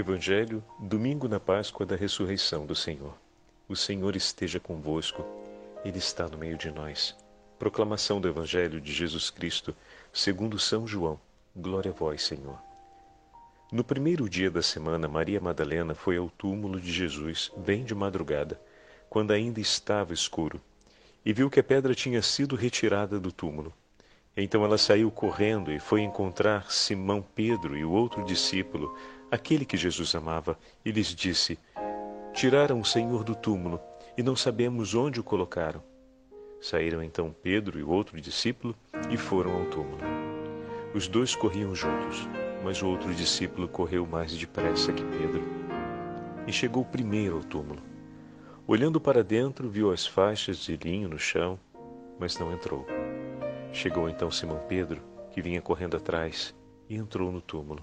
Evangelho, domingo na Páscoa da ressurreição do Senhor. O Senhor esteja convosco, Ele está no meio de nós. Proclamação do Evangelho de Jesus Cristo, segundo São João. Glória a vós, Senhor. No primeiro dia da semana, Maria Madalena foi ao túmulo de Jesus, bem de madrugada, quando ainda estava escuro, e viu que a pedra tinha sido retirada do túmulo. Então ela saiu correndo e foi encontrar Simão Pedro e o outro discípulo, aquele que Jesus amava, e lhes disse: Tiraram o Senhor do túmulo e não sabemos onde o colocaram. Saíram então Pedro e o outro discípulo e foram ao túmulo. Os dois corriam juntos, mas o outro discípulo correu mais depressa que Pedro e chegou primeiro ao túmulo. Olhando para dentro, viu as faixas de linho no chão, mas não entrou. Chegou então Simão Pedro, que vinha correndo atrás, e entrou no túmulo.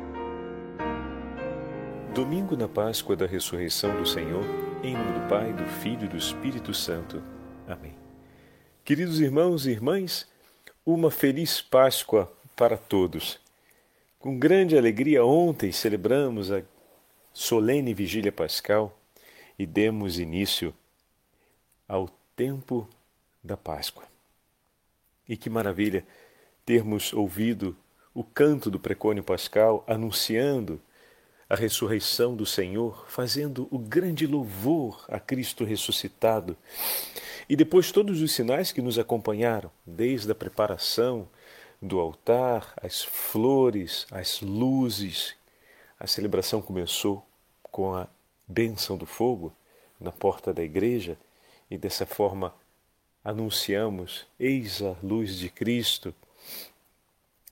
Domingo na Páscoa da ressurreição do Senhor, em nome do Pai, do Filho e do Espírito Santo. Amém. Queridos irmãos e irmãs, uma feliz Páscoa para todos. Com grande alegria, ontem celebramos a solene vigília pascal e demos início ao tempo da Páscoa. E que maravilha! termos ouvido o canto do precônio pascal anunciando a ressurreição do Senhor, fazendo o grande louvor a Cristo ressuscitado. E depois todos os sinais que nos acompanharam, desde a preparação do altar, as flores, as luzes. A celebração começou com a bênção do fogo na porta da igreja e dessa forma anunciamos: Eis a luz de Cristo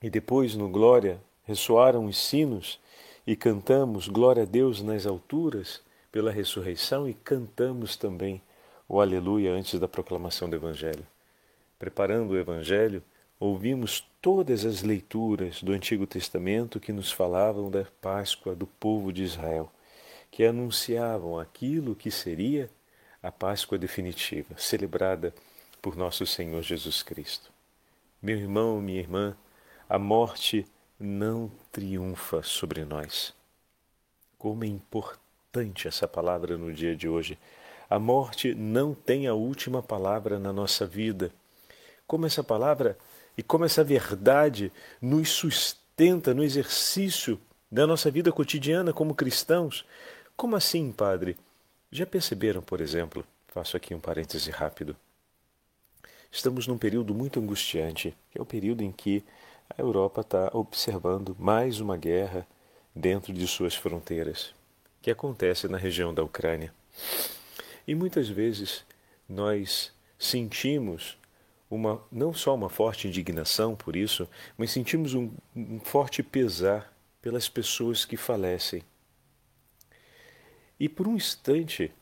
e depois no Glória ressoaram os sinos e cantamos Glória a Deus nas alturas pela ressurreição e cantamos também o Aleluia antes da proclamação do Evangelho. Preparando o Evangelho, ouvimos todas as leituras do Antigo Testamento que nos falavam da Páscoa do povo de Israel, que anunciavam aquilo que seria a Páscoa definitiva, celebrada por nosso Senhor Jesus Cristo. Meu irmão, minha irmã, a morte não triunfa sobre nós. Como é importante essa palavra no dia de hoje. A morte não tem a última palavra na nossa vida. Como essa palavra e como essa verdade nos sustenta no exercício da nossa vida cotidiana como cristãos. Como assim, padre? Já perceberam, por exemplo, faço aqui um parêntese rápido. Estamos num período muito angustiante, que é o período em que a Europa está observando mais uma guerra dentro de suas fronteiras, que acontece na região da Ucrânia. E muitas vezes nós sentimos uma não só uma forte indignação por isso, mas sentimos um, um forte pesar pelas pessoas que falecem. E por um instante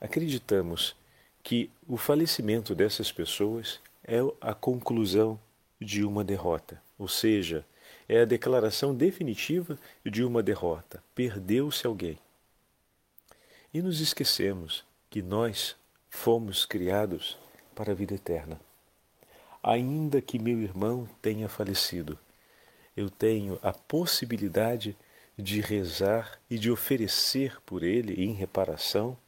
acreditamos que o falecimento dessas pessoas é a conclusão de uma derrota. Ou seja, é a declaração definitiva de uma derrota. Perdeu-se alguém. E nos esquecemos que nós fomos criados para a vida eterna. Ainda que meu irmão tenha falecido, eu tenho a possibilidade de rezar e de oferecer por ele em reparação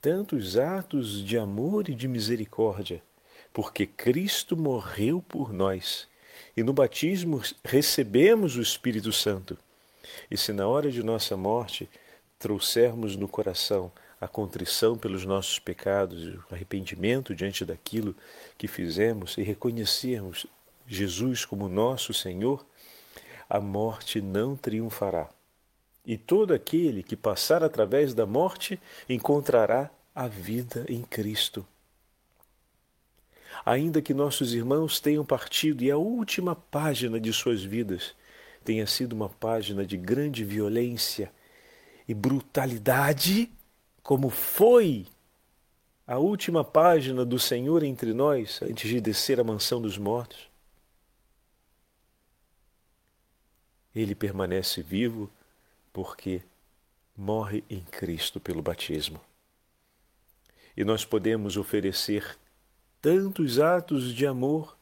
tantos atos de amor e de misericórdia, porque Cristo morreu por nós e no batismo recebemos o Espírito Santo. E se na hora de nossa morte trouxermos no coração a contrição pelos nossos pecados, o arrependimento diante daquilo que fizemos e reconhecermos Jesus como nosso Senhor, a morte não triunfará. E todo aquele que passar através da morte encontrará a vida em Cristo ainda que nossos irmãos tenham partido e a última página de suas vidas tenha sido uma página de grande violência e brutalidade, como foi a última página do Senhor entre nós antes de descer à mansão dos mortos. Ele permanece vivo porque morre em Cristo pelo batismo. E nós podemos oferecer tantos atos de amor,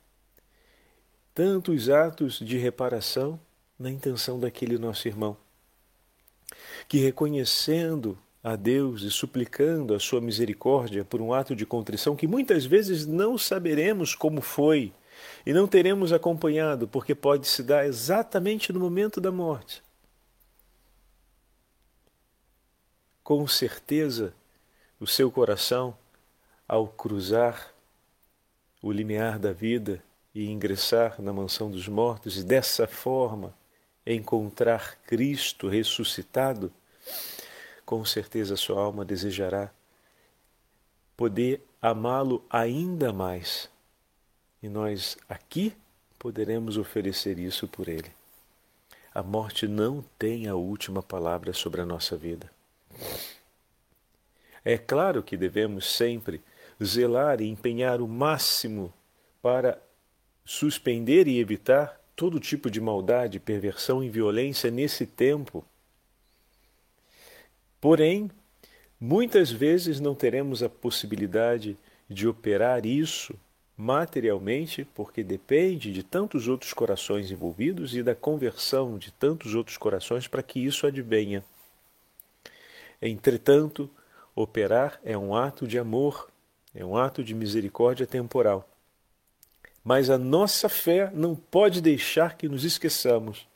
tantos atos de reparação na intenção daquele nosso irmão, que reconhecendo a Deus e suplicando a sua misericórdia por um ato de contrição que muitas vezes não saberemos como foi e não teremos acompanhado, porque pode se dar exatamente no momento da morte. Com certeza, o seu coração, ao cruzar o limiar da vida e ingressar na mansão dos mortos e dessa forma encontrar Cristo ressuscitado, com certeza sua alma desejará poder amá-lo ainda mais. E nós aqui poderemos oferecer isso por ele. A morte não tem a última palavra sobre a nossa vida. É claro que devemos sempre zelar e empenhar o máximo para suspender e evitar todo tipo de maldade, perversão e violência nesse tempo Porém, muitas vezes não teremos a possibilidade de operar isso materialmente, porque depende de tantos outros corações envolvidos e da conversão de tantos outros corações para que isso advenha. Entretanto, operar é um ato de amor, é um ato de misericórdia temporal. Mas a nossa fé não pode deixar que nos esqueçamos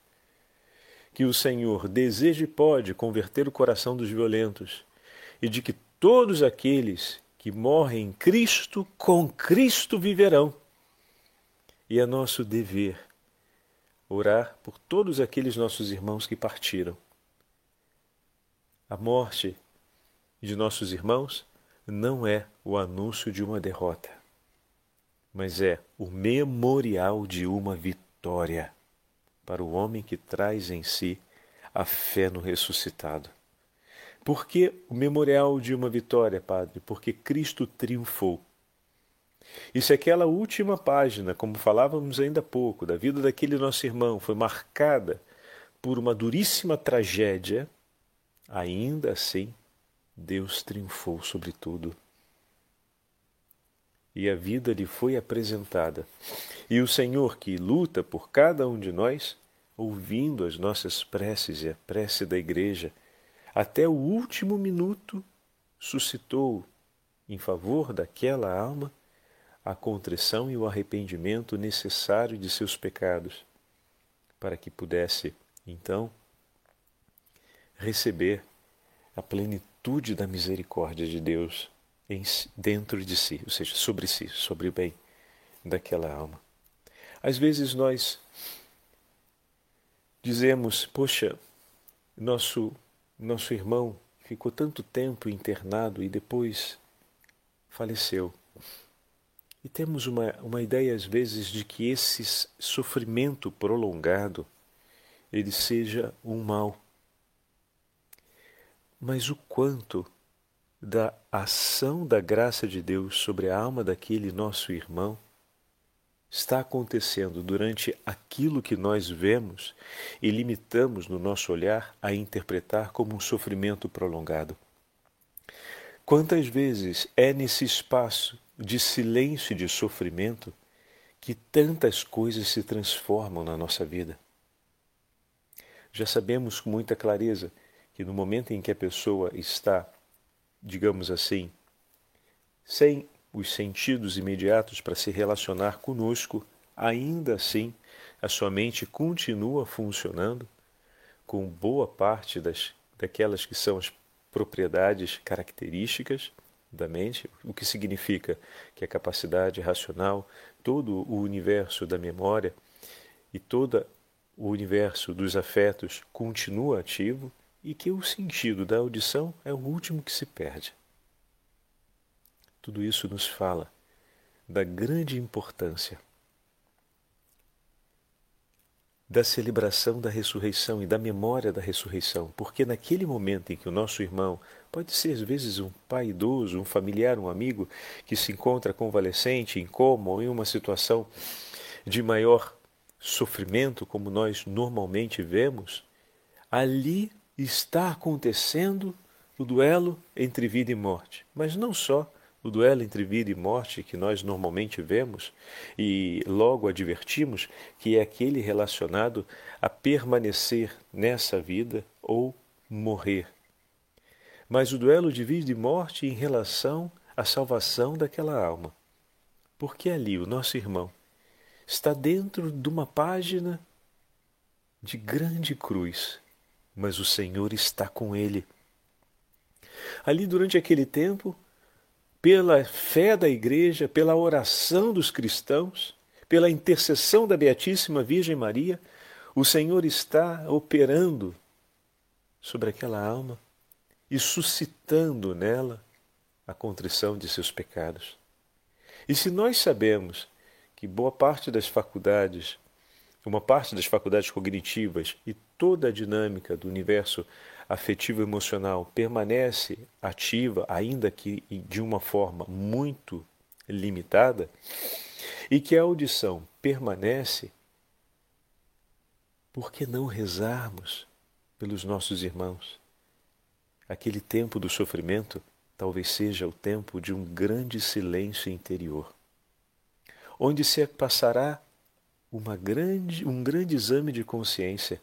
que o Senhor deseja e pode converter o coração dos violentos e de que todos aqueles que morrem em Cristo, com Cristo viverão. E é nosso dever orar por todos aqueles nossos irmãos que partiram. A morte de nossos irmãos não é o anúncio de uma derrota, mas é o memorial de uma vitória para o homem que traz em si a fé no ressuscitado. Por que o memorial de uma vitória, Padre? Porque Cristo triunfou. E se aquela última página, como falávamos ainda há pouco, da vida daquele nosso irmão foi marcada por uma duríssima tragédia, ainda assim Deus triunfou sobre tudo. E a vida lhe foi apresentada. E o Senhor que luta por cada um de nós, ouvindo as nossas preces e a prece da Igreja, até o último minuto suscitou em favor daquela alma a contrição e o arrependimento necessário de seus pecados, para que pudesse, então, receber a plenitude da misericórdia de Deus em, dentro de si, ou seja, sobre si, sobre o bem daquela alma. Às vezes nós dizemos, poxa, nosso nosso irmão ficou tanto tempo internado e depois faleceu. E temos uma, uma ideia às vezes de que esse sofrimento prolongado ele seja um mal. Mas o quanto da ação da graça de Deus sobre a alma daquele nosso irmão está acontecendo durante aquilo que nós vemos e limitamos no nosso olhar a interpretar como um sofrimento prolongado. Quantas vezes é nesse espaço de silêncio e de sofrimento que tantas coisas se transformam na nossa vida? Já sabemos com muita clareza que no momento em que a pessoa está digamos assim, sem os sentidos imediatos para se relacionar conosco, ainda assim a sua mente continua funcionando com boa parte das, daquelas que são as propriedades características da mente, o que significa que a capacidade racional, todo o universo da memória e todo o universo dos afetos continua ativo e que o sentido da audição é o último que se perde. Tudo isso nos fala da grande importância da celebração da ressurreição e da memória da ressurreição, porque naquele momento em que o nosso irmão, pode ser às vezes um pai idoso, um familiar, um amigo, que se encontra convalescente, em coma ou em uma situação de maior sofrimento, como nós normalmente vemos, ali está acontecendo o duelo entre vida e morte. Mas não só o duelo entre vida e morte que nós normalmente vemos e logo advertimos que é aquele relacionado a permanecer nessa vida ou morrer. Mas o duelo de vida e morte em relação à salvação daquela alma. Porque ali o nosso irmão está dentro de uma página de grande cruz, mas o Senhor está com ele. Ali durante aquele tempo, pela fé da Igreja, pela oração dos cristãos, pela intercessão da Beatíssima Virgem Maria, o Senhor está operando sobre aquela alma e suscitando nela a contrição de seus pecados. E se nós sabemos que boa parte das faculdades, uma parte das faculdades cognitivas e toda a dinâmica do universo afetivo emocional permanece ativa, ainda que de uma forma muito limitada, e que a audição permanece, por que não rezarmos pelos nossos irmãos? Aquele tempo do sofrimento talvez seja o tempo de um grande silêncio interior, onde se passará uma grande, um grande exame de consciência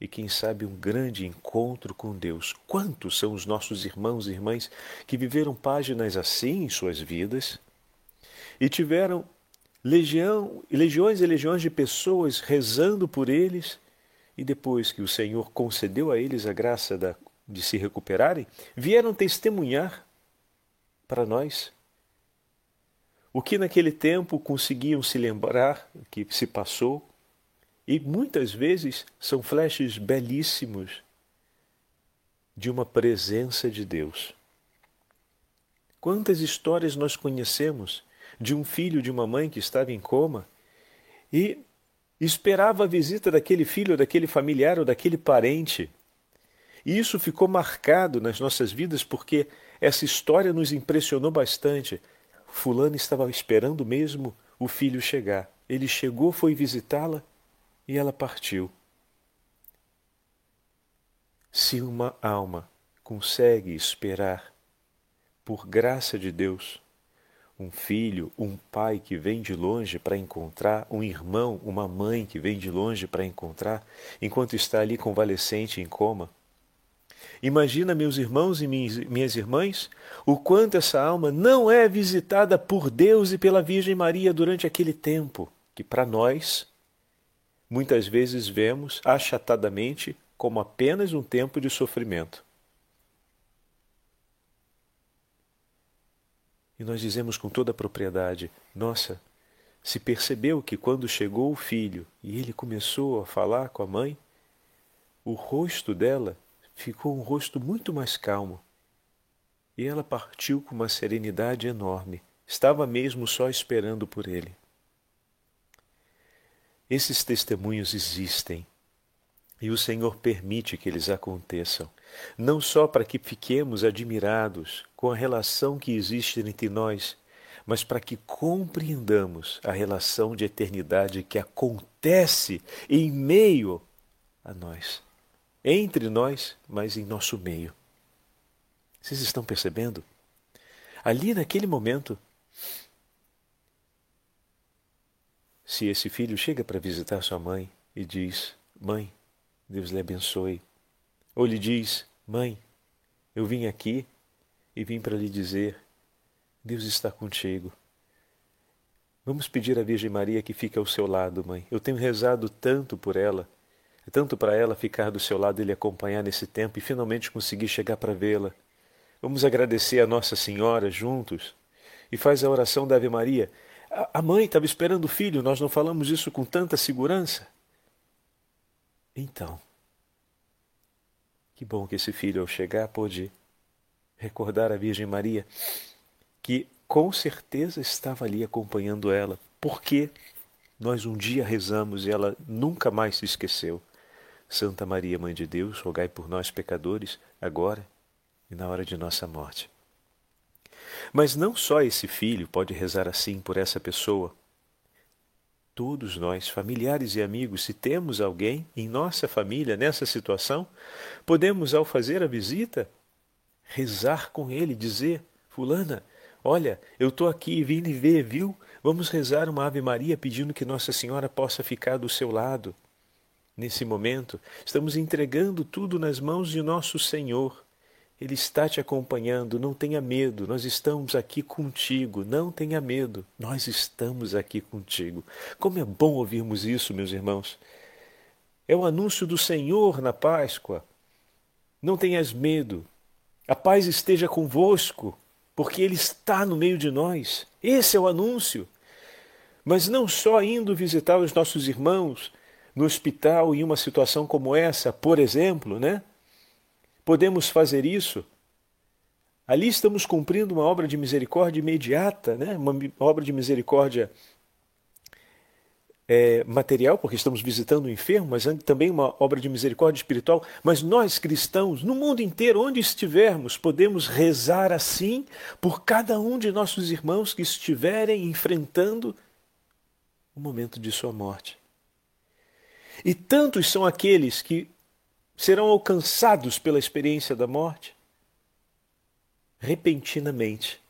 e quem sabe um grande encontro com Deus. Quantos são os nossos irmãos e irmãs que viveram páginas assim em suas vidas e tiveram legião, legiões e legiões de pessoas rezando por eles e depois que o Senhor concedeu a eles a graça da, de se recuperarem, vieram testemunhar para nós o que naquele tempo conseguiam se lembrar que se passou e muitas vezes são flashes belíssimos de uma presença de Deus. Quantas histórias nós conhecemos de um filho de uma mãe que estava em coma e esperava a visita daquele filho, daquele familiar ou daquele parente. E isso ficou marcado nas nossas vidas porque essa história nos impressionou bastante. Fulano estava esperando mesmo o filho chegar. Ele chegou, foi visitá-la e ela partiu. Se uma alma consegue esperar, por graça de Deus, um filho, um pai que vem de longe para encontrar, um irmão, uma mãe que vem de longe para encontrar, enquanto está ali convalescente em coma. Imagina, meus irmãos e minhas irmãs, o quanto essa alma não é visitada por Deus e pela Virgem Maria durante aquele tempo, que para nós muitas vezes vemos achatadamente como apenas um tempo de sofrimento. E nós dizemos com toda a propriedade: nossa, se percebeu que quando chegou o filho e ele começou a falar com a mãe, o rosto dela ficou um rosto muito mais calmo. E ela partiu com uma serenidade enorme. Estava mesmo só esperando por ele. Esses testemunhos existem e o Senhor permite que eles aconteçam, não só para que fiquemos admirados com a relação que existe entre nós, mas para que compreendamos a relação de eternidade que acontece em meio a nós, entre nós, mas em nosso meio. Vocês estão percebendo? Ali naquele momento, Se esse filho chega para visitar sua mãe e diz: Mãe, Deus lhe abençoe. Ou lhe diz: Mãe, eu vim aqui e vim para lhe dizer: Deus está contigo. Vamos pedir à Virgem Maria que fique ao seu lado, mãe. Eu tenho rezado tanto por ela, tanto para ela ficar do seu lado e lhe acompanhar nesse tempo e finalmente conseguir chegar para vê-la. Vamos agradecer a Nossa Senhora juntos e faz a oração da Ave Maria a mãe estava esperando o filho, nós não falamos isso com tanta segurança. Então, que bom que esse filho, ao chegar, pôde recordar a Virgem Maria, que com certeza estava ali acompanhando ela. Por quê? nós um dia rezamos e ela nunca mais se esqueceu. Santa Maria, Mãe de Deus, rogai por nós, pecadores, agora e na hora de nossa morte. Mas não só esse filho pode rezar assim por essa pessoa. Todos nós, familiares e amigos, se temos alguém em nossa família nessa situação, podemos, ao fazer a visita, rezar com ele, dizer: Fulana, olha, eu estou aqui, vim lhe ver, viu? Vamos rezar uma Ave Maria pedindo que Nossa Senhora possa ficar do seu lado. Nesse momento, estamos entregando tudo nas mãos de nosso Senhor. Ele está te acompanhando, não tenha medo, nós estamos aqui contigo, não tenha medo, nós estamos aqui contigo. Como é bom ouvirmos isso, meus irmãos. É o anúncio do Senhor na Páscoa. Não tenhas medo, a paz esteja convosco, porque Ele está no meio de nós. Esse é o anúncio. Mas não só indo visitar os nossos irmãos no hospital em uma situação como essa, por exemplo, né? Podemos fazer isso. Ali estamos cumprindo uma obra de misericórdia imediata, né? uma obra de misericórdia é, material, porque estamos visitando o enfermo, mas também uma obra de misericórdia espiritual. Mas nós cristãos, no mundo inteiro, onde estivermos, podemos rezar assim por cada um de nossos irmãos que estiverem enfrentando o momento de sua morte. E tantos são aqueles que serão alcançados pela experiência da morte? Repentinamente.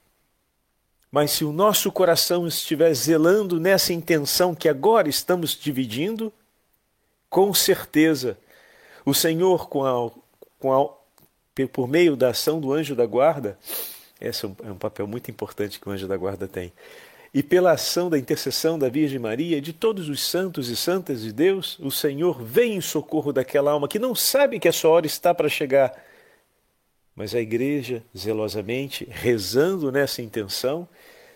Mas se o nosso coração estiver zelando nessa intenção que agora estamos dividindo, com certeza o Senhor, com a, com a, por meio da ação do anjo da guarda, esse é um, é um papel muito importante que o anjo da guarda tem, e pela ação da intercessão da Virgem Maria, de todos os santos e santas de Deus, o Senhor vem em socorro daquela alma que não sabe que a sua hora está para chegar. Mas a igreja, zelosamente, rezando nessa intenção,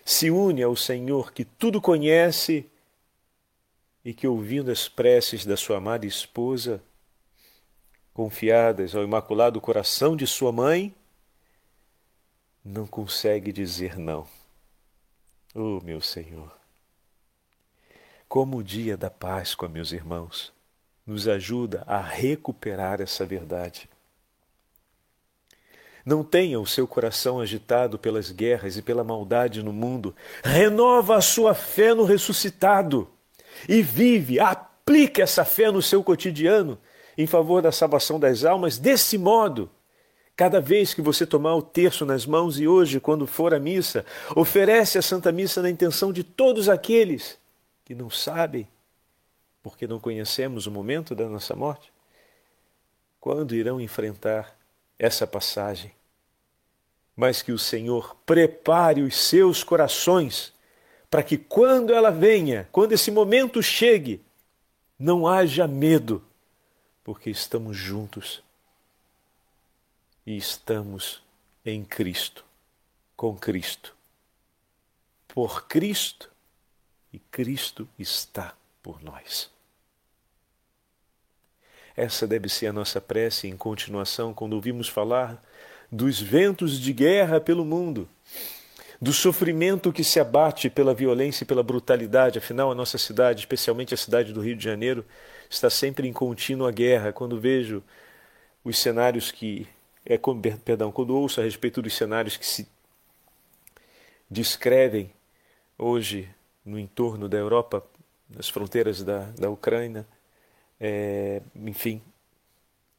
se une ao Senhor que tudo conhece e que, ouvindo as preces da sua amada esposa, confiadas ao imaculado coração de sua mãe, não consegue dizer não. Oh, meu Senhor! Como o dia da Páscoa, meus irmãos, nos ajuda a recuperar essa verdade. Não tenha o seu coração agitado pelas guerras e pela maldade no mundo. Renova a sua fé no ressuscitado e vive, aplique essa fé no seu cotidiano em favor da salvação das almas desse modo. Cada vez que você tomar o terço nas mãos e hoje, quando for à missa, oferece a Santa Missa na intenção de todos aqueles que não sabem, porque não conhecemos o momento da nossa morte, quando irão enfrentar essa passagem, mas que o Senhor prepare os seus corações para que quando ela venha, quando esse momento chegue, não haja medo, porque estamos juntos e estamos em Cristo, com Cristo, por Cristo e Cristo está por nós. Essa deve ser a nossa prece em continuação quando ouvimos falar dos ventos de guerra pelo mundo, do sofrimento que se abate pela violência e pela brutalidade. Afinal, a nossa cidade, especialmente a cidade do Rio de Janeiro, está sempre em contínua guerra. Quando vejo os cenários que. É, perdão, quando ouço a respeito dos cenários que se descrevem hoje no entorno da Europa, nas fronteiras da, da Ucrânia, é, enfim,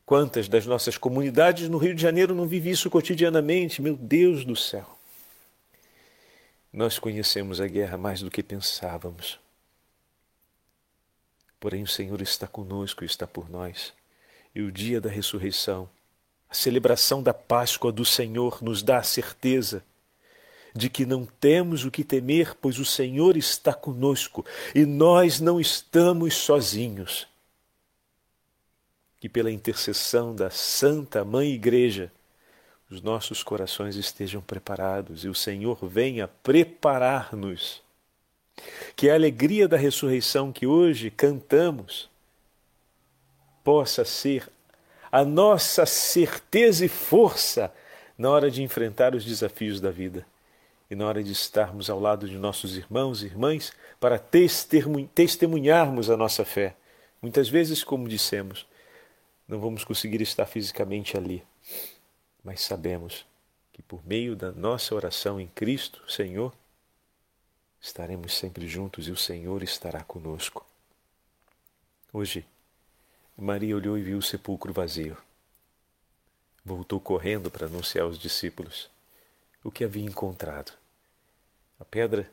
quantas das nossas comunidades no Rio de Janeiro não vivem isso cotidianamente? Meu Deus do céu! Nós conhecemos a guerra mais do que pensávamos. Porém, o Senhor está conosco e está por nós. E o dia da ressurreição, a celebração da Páscoa do Senhor, nos dá a certeza de que não temos o que temer, pois o Senhor está conosco e nós não estamos sozinhos que pela intercessão da Santa Mãe Igreja os nossos corações estejam preparados e o Senhor venha preparar-nos. Que a alegria da ressurreição que hoje cantamos possa ser a nossa certeza e força na hora de enfrentar os desafios da vida. e na hora de estarmos ao lado de nossos irmãos e irmãs para testemunharmos a nossa fé. Muitas vezes, como dissemos, não vamos conseguir estar fisicamente ali, mas sabemos que por meio da nossa oração em Cristo, Senhor, estaremos sempre juntos e o Senhor estará conosco. Hoje, Maria olhou e viu o sepulcro vazio. Voltou correndo para anunciar aos discípulos o que havia encontrado. A pedra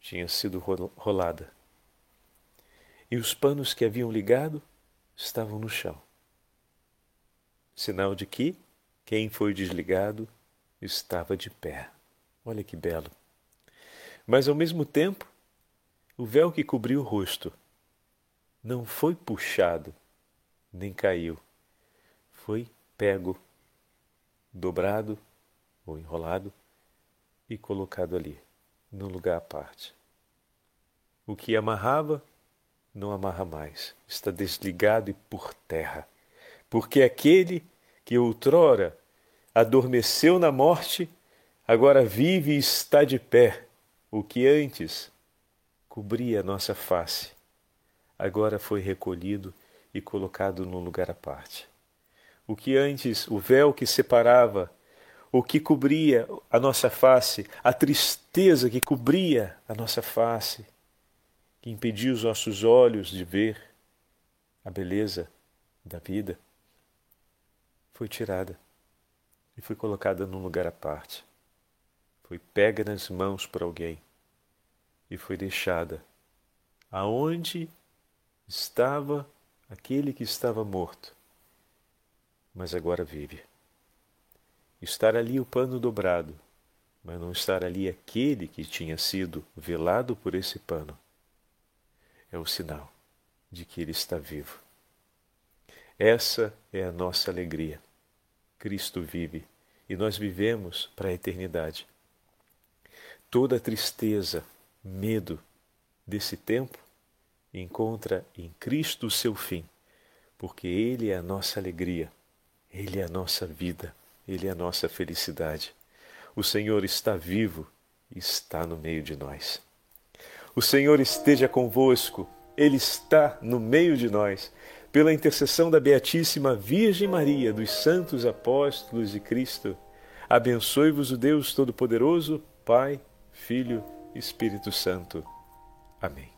tinha sido rolada e os panos que haviam ligado estavam no chão. Sinal de que quem foi desligado estava de pé. Olha que belo. Mas ao mesmo tempo, o véu que cobriu o rosto não foi puxado nem caiu, foi pego, dobrado ou enrolado e colocado ali, num lugar à parte. O que amarrava, não amarra mais, está desligado e por terra, porque aquele que outrora adormeceu na morte, agora vive e está de pé. O que antes cobria a nossa face, agora foi recolhido e colocado num lugar à parte. O que antes, o véu que separava, o que cobria a nossa face, a tristeza que cobria a nossa face, que impedia os nossos olhos de ver a beleza da vida, foi tirada e foi colocada num lugar à parte. Foi pega nas mãos por alguém e foi deixada aonde estava aquele que estava morto, mas agora vive. Estar ali o pano dobrado, mas não estar ali aquele que tinha sido velado por esse pano, é o sinal de que ele está vivo. Essa é a nossa alegria. Cristo vive e nós vivemos para a eternidade. Toda tristeza, medo desse tempo encontra em Cristo o seu fim, porque Ele é a nossa alegria, Ele é a nossa vida, Ele é a nossa felicidade. O Senhor está vivo e está no meio de nós. O Senhor esteja convosco, Ele está no meio de nós. Pela intercessão da Beatíssima Virgem Maria, dos santos apóstolos de Cristo, abençoe-vos o Deus Todo-Poderoso, Pai, Filho Espírito Santo. Amém.